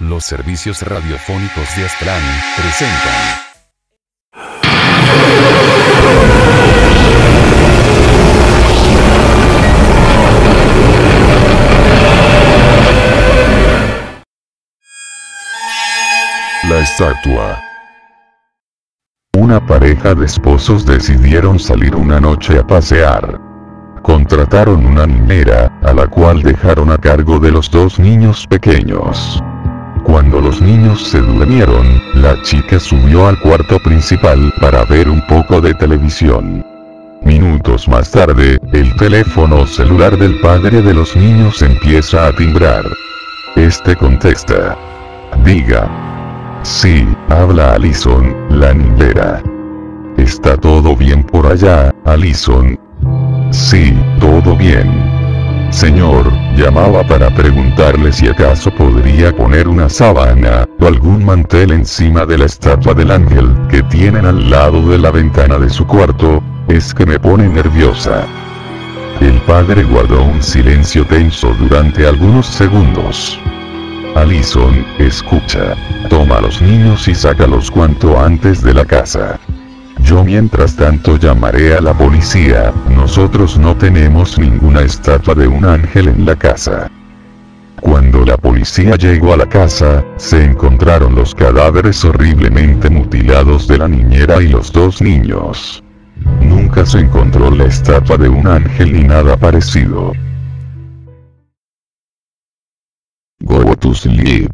Los servicios radiofónicos de Aztlán presentan. La estatua. Una pareja de esposos decidieron salir una noche a pasear. Contrataron una niñera, a la cual dejaron a cargo de los dos niños pequeños. Los niños se durmieron, la chica subió al cuarto principal para ver un poco de televisión. Minutos más tarde, el teléfono celular del padre de los niños empieza a timbrar. Este contesta. Diga. Sí, habla Alison, la niñera. ¿Está todo bien por allá, Alison? Sí, todo bien. Señor, llamaba para preguntarle si acaso podría poner una sábana, o algún mantel encima de la estatua del ángel, que tienen al lado de la ventana de su cuarto, es que me pone nerviosa. El padre guardó un silencio tenso durante algunos segundos. Alison, escucha. Toma los niños y sácalos cuanto antes de la casa. Yo mientras tanto llamaré a la policía, nosotros no tenemos ninguna estatua de un ángel en la casa. Cuando la policía llegó a la casa, se encontraron los cadáveres horriblemente mutilados de la niñera y los dos niños. Nunca se encontró la estatua de un ángel ni nada parecido. Go to sleep.